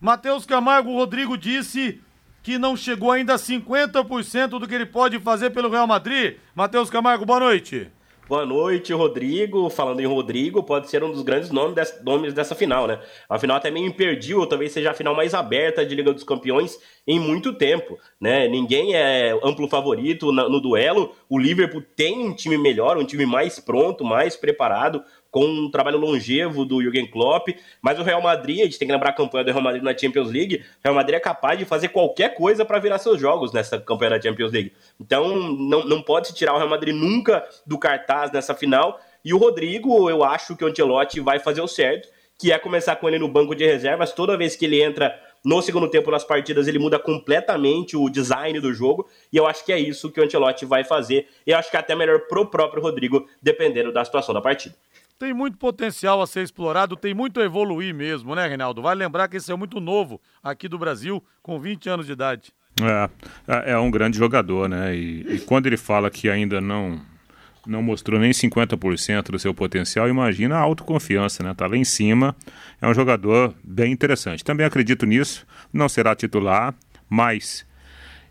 Matheus Camargo, Rodrigo disse que não chegou ainda a 50% do que ele pode fazer pelo Real Madrid. Matheus Camargo, boa noite. Boa noite, Rodrigo. Falando em Rodrigo, pode ser um dos grandes nomes, dessa, nomes dessa final, né? A final até meio imperdível, talvez seja a final mais aberta de Liga dos Campeões em muito tempo, né? Ninguém é amplo favorito no, no duelo. O Liverpool tem um time melhor, um time mais pronto, mais preparado com um trabalho longevo do Jürgen Klopp, mas o Real Madrid, a gente tem que lembrar a campanha do Real Madrid na Champions League, o Real Madrid é capaz de fazer qualquer coisa para virar seus jogos nessa campanha da Champions League. Então, não, não pode se tirar o Real Madrid nunca do cartaz nessa final, e o Rodrigo, eu acho que o Ancelotti vai fazer o certo, que é começar com ele no banco de reservas, toda vez que ele entra no segundo tempo nas partidas, ele muda completamente o design do jogo, e eu acho que é isso que o Ancelotti vai fazer, e eu acho que é até melhor pro próprio Rodrigo, dependendo da situação da partida tem muito potencial a ser explorado, tem muito a evoluir mesmo, né, Reinaldo? Vale lembrar que esse é muito novo aqui do Brasil, com 20 anos de idade. É, é, é um grande jogador, né? E, e, quando ele fala que ainda não não mostrou nem 50% do seu potencial, imagina a autoconfiança, né? Tá lá em cima, é um jogador bem interessante. Também acredito nisso, não será titular, mas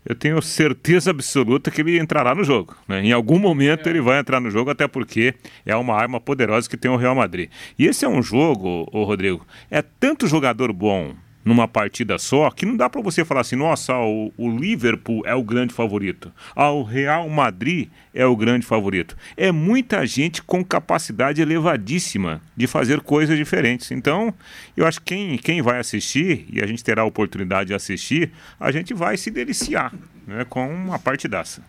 eu tenho certeza absoluta que ele entrará no jogo. Né? Em algum momento é. ele vai entrar no jogo, até porque é uma arma poderosa que tem o Real Madrid. E esse é um jogo, ô Rodrigo, é tanto jogador bom numa partida só, que não dá para você falar assim, nossa, o, o, Liverpool é o grande favorito, ah, o Real Madrid é o grande favorito. É muita gente com capacidade elevadíssima de fazer coisas diferentes. Então, eu acho que quem, quem vai assistir, e a gente terá a oportunidade de assistir, a gente vai se deliciar né, com uma partidaça.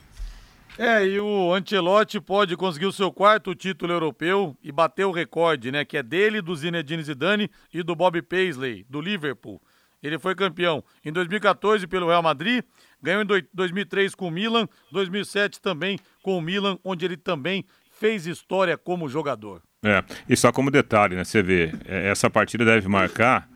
É, e o Ancelotti pode conseguir o seu quarto título europeu e bater o recorde, né? Que é dele, do Zinedine Zidane e do Bob Paisley, do Liverpool. Ele foi campeão em 2014 pelo Real Madrid, ganhou em 2003 com o Milan, 2007 também com o Milan, onde ele também fez história como jogador. É, e só como detalhe, né? Você vê, é, essa partida deve marcar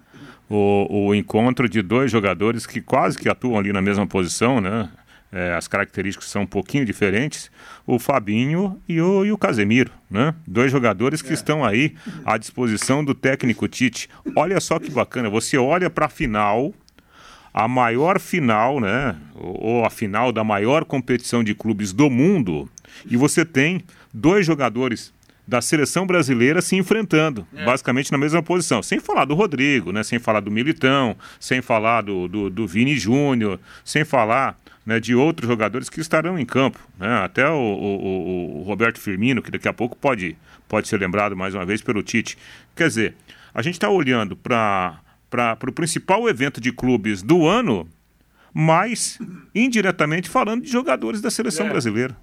o, o encontro de dois jogadores que quase que atuam ali na mesma posição, né? É, as características são um pouquinho diferentes, o Fabinho e o, e o Casemiro, né? Dois jogadores que é. estão aí à disposição do técnico Tite. Olha só que bacana, você olha para a final, a maior final, né? Ou a final da maior competição de clubes do mundo, e você tem dois jogadores da seleção brasileira se enfrentando, é. basicamente na mesma posição. Sem falar do Rodrigo, né? sem falar do Militão, sem falar do, do, do Vini Júnior, sem falar né, de outros jogadores que estarão em campo. Né? Até o, o, o, Roberto Firmino, que daqui a pouco pode, pode ser lembrado mais uma vez pelo Tite. Quer dizer, a gente está olhando para o principal evento de clubes do ano, mas indiretamente falando de jogadores da seleção é. brasileira.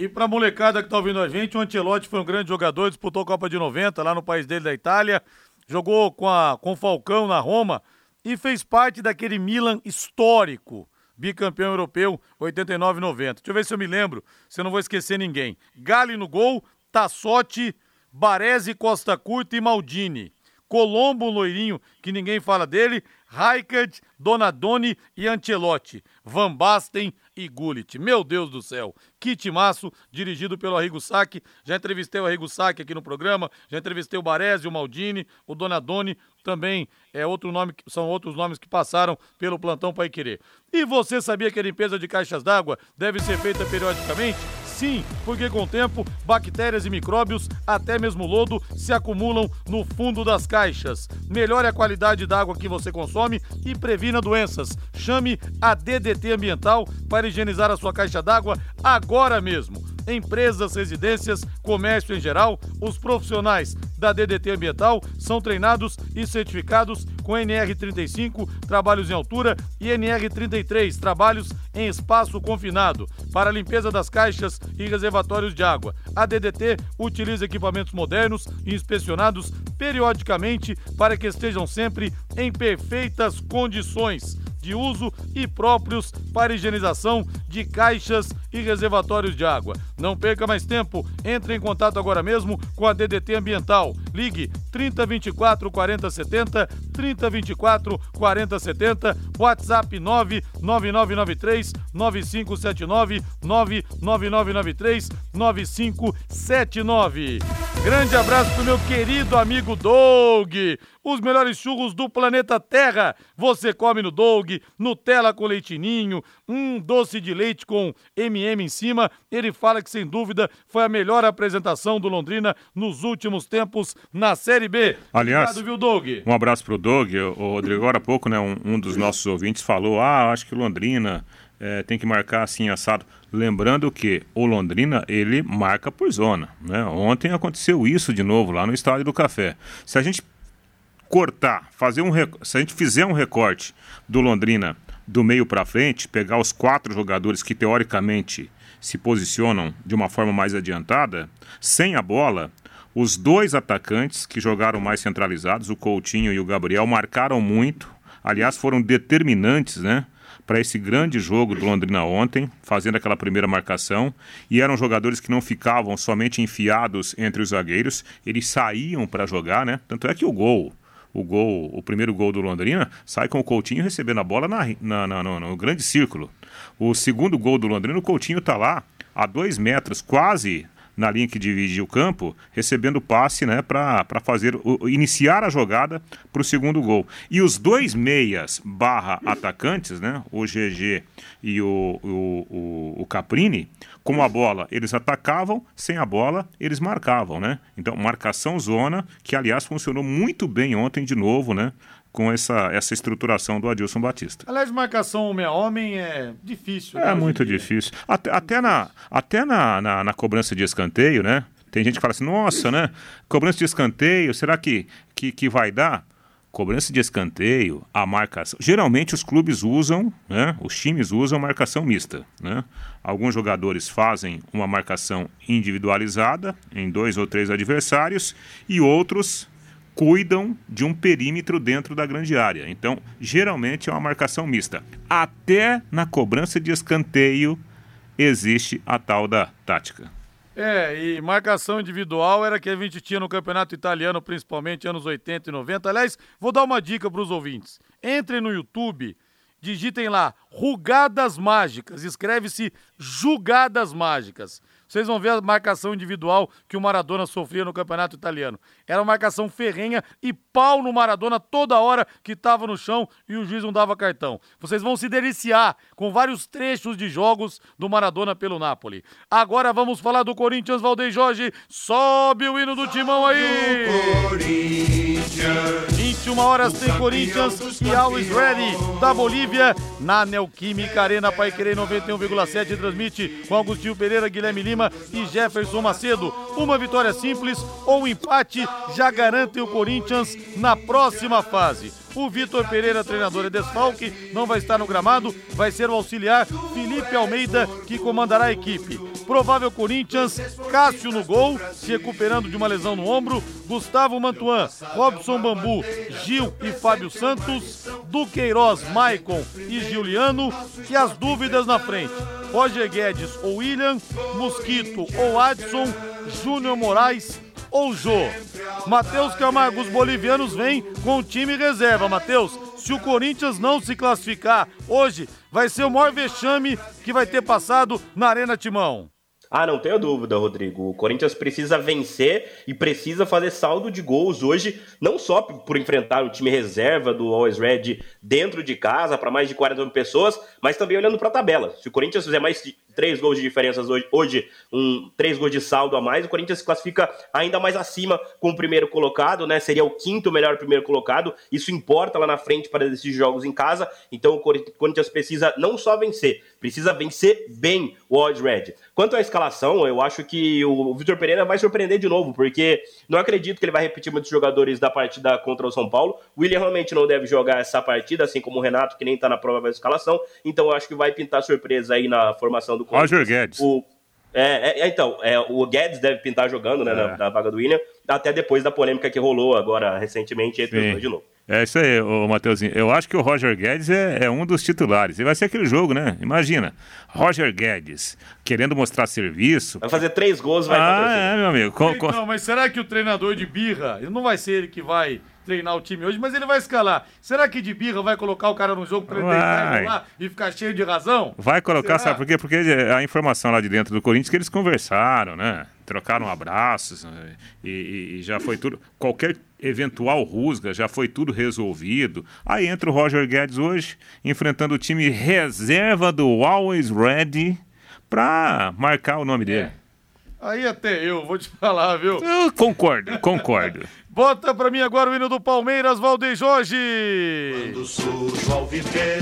E para a molecada que está ouvindo a gente, o Ancelotti foi um grande jogador, disputou a Copa de 90 lá no país dele, da Itália, jogou com, a, com o Falcão na Roma e fez parte daquele Milan histórico bicampeão europeu, 89 90. Deixa eu ver se eu me lembro, se eu não vou esquecer ninguém. Gali no gol, Tassotti, Baresi, Costa Curta e Maldini. Colombo, loirinho, que ninguém fala dele, Raikard, Donadoni e Ancelotti. Van Basten e Gullit. Meu Deus do céu, que timaço, dirigido pelo Arrigo Sacchi. Já entrevistei o Arrigo Sacchi aqui no programa, já entrevistei o Baresi, o Maldini, o Donadoni, também é outro nome, são outros nomes que passaram pelo plantão Pai Querer. E você sabia que a limpeza de caixas d'água deve ser feita periodicamente? Sim, porque com o tempo, bactérias e micróbios, até mesmo lodo, se acumulam no fundo das caixas. Melhore a qualidade da água que você consome e previna doenças. Chame a DDT Ambiental para higienizar a sua caixa d'água agora mesmo empresas, residências, comércio em geral, os profissionais da DDT Ambiental são treinados e certificados com NR35, trabalhos em altura, e NR33, trabalhos em espaço confinado, para limpeza das caixas e reservatórios de água. A DDT utiliza equipamentos modernos e inspecionados periodicamente para que estejam sempre em perfeitas condições de uso e próprios para higienização de caixas e reservatórios de água. Não perca mais tempo, entre em contato agora mesmo com a DDT Ambiental. Ligue 3024 4070, 3024 4070, WhatsApp 99993 9579, 99993 9579. Grande abraço pro meu querido amigo Doug. Os melhores churros do planeta Terra. Você come no Doug, Nutella com leitinho, um doce de leite com MM em cima. Ele fala que sem dúvida foi a melhor apresentação do Londrina nos últimos tempos na Série B. Aliás, Obrigado, viu, Doug? um abraço pro Doug. O Rodrigo, agora há pouco, né, um, um dos nossos ouvintes falou: ah, acho que Londrina é, tem que marcar assim assado. Lembrando que o Londrina ele marca por zona. Né? Ontem aconteceu isso de novo lá no Estádio do Café. Se a gente cortar, fazer um se a gente fizer um recorte do Londrina do meio para frente, pegar os quatro jogadores que teoricamente se posicionam de uma forma mais adiantada, sem a bola, os dois atacantes que jogaram mais centralizados, o Coutinho e o Gabriel, marcaram muito. Aliás, foram determinantes, né? para esse grande jogo do Londrina ontem, fazendo aquela primeira marcação, e eram jogadores que não ficavam somente enfiados entre os zagueiros, eles saíam para jogar, né? Tanto é que o gol, o gol, o primeiro gol do Londrina, sai com o Coutinho recebendo a bola na, na, na no, no, grande círculo. O segundo gol do Londrina, o Coutinho está lá a dois metros, quase na linha que divide o campo, recebendo passe né, para fazer o, iniciar a jogada para o segundo gol. E os dois meias barra atacantes, né, o GG e o, o, o, o Caprini, Com a bola, eles atacavam, sem a bola, eles marcavam, né? Então, marcação zona, que aliás funcionou muito bem ontem de novo, né? Com essa, essa estruturação do Adilson Batista. Aliás, marcação homem a homem é difícil. É né, muito difícil. Até, até, na, até na, na, na cobrança de escanteio, né? Tem gente que fala assim, nossa, né? Cobrança de escanteio, será que, que, que vai dar? Cobrança de escanteio, a marcação. Geralmente os clubes usam, né? Os times usam marcação mista, né? Alguns jogadores fazem uma marcação individualizada em dois ou três adversários e outros cuidam de um perímetro dentro da grande área. Então, geralmente é uma marcação mista. Até na cobrança de escanteio existe a tal da tática. É, e marcação individual era que a gente tinha no campeonato italiano, principalmente anos 80 e 90. Aliás, vou dar uma dica para os ouvintes. Entrem no YouTube, digitem lá Rugadas Mágicas, escreve-se Jugadas Mágicas. Vocês vão ver a marcação individual que o Maradona sofria no campeonato italiano. Era uma marcação ferrenha e pau no Maradona toda hora que estava no chão e o juiz não dava cartão. Vocês vão se deliciar com vários trechos de jogos do Maradona pelo Napoli. Agora vamos falar do Corinthians, Valdeir Jorge. Sobe o hino do timão aí! 21 horas tem Corinthians e Always Ready da Bolívia na Neoquímica Arena Pai Querer 91,7 transmite com Agostinho Pereira, Guilherme Lima e Jefferson Macedo. Uma vitória simples ou um empate já garantem o Corinthians na próxima fase. O Vitor Pereira, treinador e desfalque, não vai estar no gramado, vai ser o auxiliar Felipe Almeida que comandará a equipe. Provável Corinthians, Cássio no gol, se recuperando de uma lesão no ombro, Gustavo Mantuan, Robson Bambu, Gil e Fábio Santos, Duqueiroz, Maicon e Giuliano, e as dúvidas na frente. Roger Guedes ou William, Mosquito ou Adson, Júnior Moraes ou Jô. Matheus Camargo, os bolivianos vêm com o time reserva. Matheus, se o Corinthians não se classificar hoje, vai ser o maior vexame que vai ter passado na Arena Timão. Ah, não tenho dúvida, Rodrigo. O Corinthians precisa vencer e precisa fazer saldo de gols hoje, não só por enfrentar o time reserva do Always Red dentro de casa, para mais de 40 mil pessoas, mas também olhando para a tabela. Se o Corinthians fizer mais três gols de diferença hoje, hoje um, três gols de saldo a mais, o Corinthians se classifica ainda mais acima com o primeiro colocado, né? Seria o quinto melhor primeiro colocado. Isso importa lá na frente para esses jogos em casa. Então o Corinthians precisa não só vencer, precisa vencer bem o Always Red. Quanto à escalação, eu acho que o Vitor Pereira vai surpreender de novo, porque não acredito que ele vai repetir muitos jogadores da partida contra o São Paulo. O William realmente não deve jogar essa partida, assim como o Renato, que nem tá na prova da escalação. Então eu acho que vai pintar surpresa aí na formação do Roger Guedes. O, é, é, então, é, o Guedes deve pintar jogando né, na, É. na vaga do William, até depois da polêmica que rolou agora recentemente entre os Sim. dois de novo. É isso aí, ô Mateuzinho. Eu acho que o Roger Guedes é, é um dos titulares. E vai ser aquele jogo, né? Imagina, Roger Guedes querendo mostrar serviço. Vai fazer três gols, vai Ah, é, meu amigo. Co- co- Não, mas será que o treinador de birra, não vai ser ele que vai treinar o time hoje, mas ele vai escalar. Será que de birra vai colocar o cara no jogo pra ele deitar e rolar e ficar cheio de razão? Vai colocar, Será? sabe por quê? Porque a informação lá de dentro do Corinthians é que eles conversaram, né? Trocaram abraços né? e, e- já foi tudo. Qualquer eventual rusga já foi tudo resolvido. Aí entra o Roger Guedes hoje, enfrentando o time reserva do Always Ready pra marcar o nome dele. Aí até eu, vou te falar, viu? Eu concordo, concordo. Bota pra mim agora o hino do Palmeiras, Valdeir Jorge.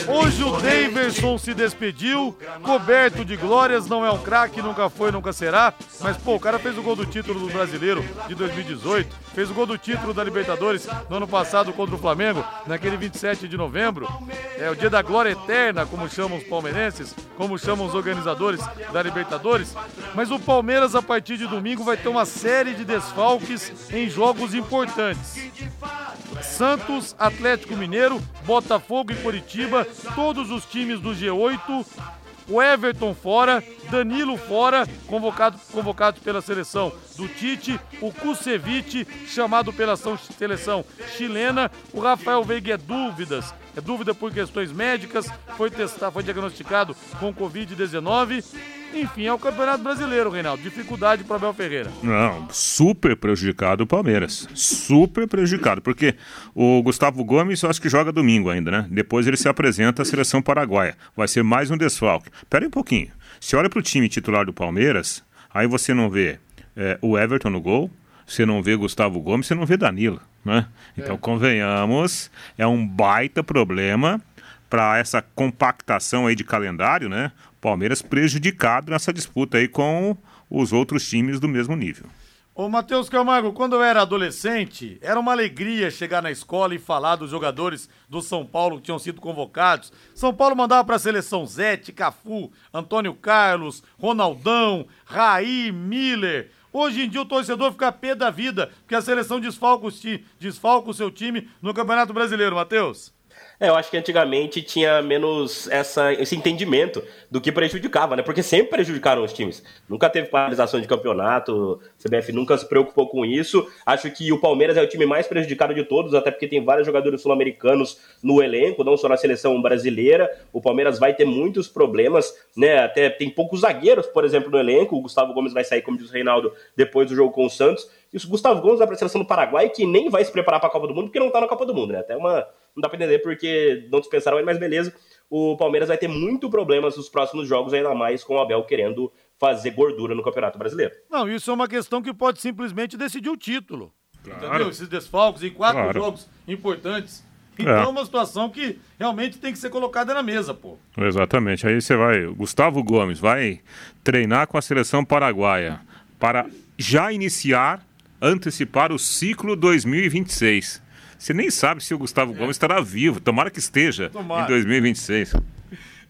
Hoje o Daverson se despediu, coberto de glórias, não é um craque, nunca foi, nunca será. Mas, pô, o cara fez o gol do título do Brasileiro de 2018, fez o gol do título da Libertadores no ano passado contra o Flamengo, naquele 27 de novembro. É o dia da glória eterna, como chamam os palmeirenses, como chamam os organizadores da Libertadores. Mas o Palmeiras, a partir de domingo, vai ter uma série de desfalques em jogos importantes. Santos, Atlético Mineiro, Botafogo e Curitiba, todos os times do G8. O Everton fora, Danilo fora, convocado, convocado pela seleção do Tite, o Kusevich, chamado pela seleção chilena, o Rafael Veiga é dúvidas, é dúvida por questões médicas, foi testado, foi diagnosticado com Covid-19. Enfim, é o Campeonato Brasileiro, Reinaldo. Dificuldade para Abel Ferreira. Não, super prejudicado o Palmeiras. Super prejudicado, porque o Gustavo Gomes eu acho que joga domingo ainda, né? Depois ele se apresenta à seleção paraguaia. Vai ser mais um desfalque. Pera aí um pouquinho. Se olha para o time titular do Palmeiras, aí você não vê é, o Everton no gol, você não vê Gustavo Gomes, você não vê Danilo, né? Então, é. convenhamos, é um baita problema para essa compactação aí de calendário, né? Palmeiras prejudicado nessa disputa aí com os outros times do mesmo nível. Ô Matheus Camargo, quando eu era adolescente, era uma alegria chegar na escola e falar dos jogadores do São Paulo que tinham sido convocados. São Paulo mandava para a seleção Zete, Cafu, Antônio Carlos, Ronaldão, Raí, Miller. Hoje em dia o torcedor fica pé da vida, porque a seleção desfalca, desfalca o seu time no Campeonato Brasileiro, Matheus. É, eu acho que antigamente tinha menos essa, esse entendimento do que prejudicava, né? Porque sempre prejudicaram os times. Nunca teve paralisação de campeonato, a CBF nunca se preocupou com isso. Acho que o Palmeiras é o time mais prejudicado de todos, até porque tem vários jogadores sul-americanos no elenco, não só na seleção brasileira. O Palmeiras vai ter muitos problemas, né? Até tem poucos zagueiros, por exemplo, no elenco. O Gustavo Gomes vai sair, como diz o Reinaldo, depois do jogo com o Santos. E o Gustavo Gomes vai para a seleção do Paraguai, que nem vai se preparar para a Copa do Mundo, porque não está na Copa do Mundo, né? Até uma não dá pra entender porque não dispensaram ele, mas beleza. O Palmeiras vai ter muito problemas nos próximos jogos, ainda mais com o Abel querendo fazer gordura no Campeonato Brasileiro. Não, isso é uma questão que pode simplesmente decidir o título. Claro. Entendeu? Esses desfalques em quatro claro. jogos importantes. Então é. é uma situação que realmente tem que ser colocada na mesa, pô. Exatamente. Aí você vai. Gustavo Gomes vai treinar com a seleção paraguaia para já iniciar, antecipar o ciclo 2026. Você nem sabe se o Gustavo é. Gomes estará vivo. Tomara que esteja Tomara. em 2026.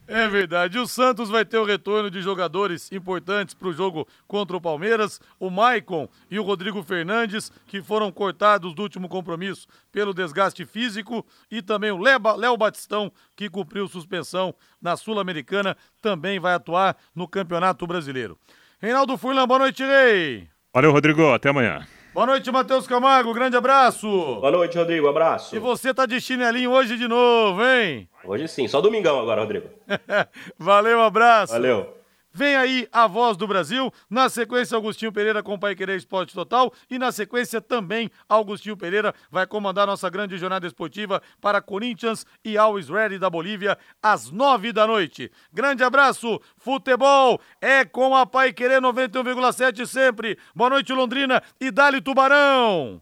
É verdade. O Santos vai ter o retorno de jogadores importantes para o jogo contra o Palmeiras. O Maicon e o Rodrigo Fernandes, que foram cortados do último compromisso pelo desgaste físico. E também o Léo Batistão, que cumpriu suspensão na Sul-Americana, também vai atuar no Campeonato Brasileiro. Reinaldo Furlan, boa noite, Rei. Valeu, Rodrigo. Até amanhã. Boa noite, Matheus Camargo. Grande abraço. Boa noite, Rodrigo. Abraço. E você tá de chinelinho hoje de novo, hein? Hoje sim, só domingão agora, Rodrigo. Valeu, abraço. Valeu. Vem aí a voz do Brasil, na sequência Augustinho Pereira com o Pai Querer Esporte Total e na sequência também Augustinho Pereira vai comandar nossa grande jornada esportiva para Corinthians e Always Ready da Bolívia às nove da noite. Grande abraço, futebol é com a Pai Querer 91,7 sempre. Boa noite Londrina e Dali Tubarão.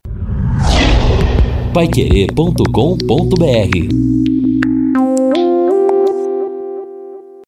Paiquerê.com.br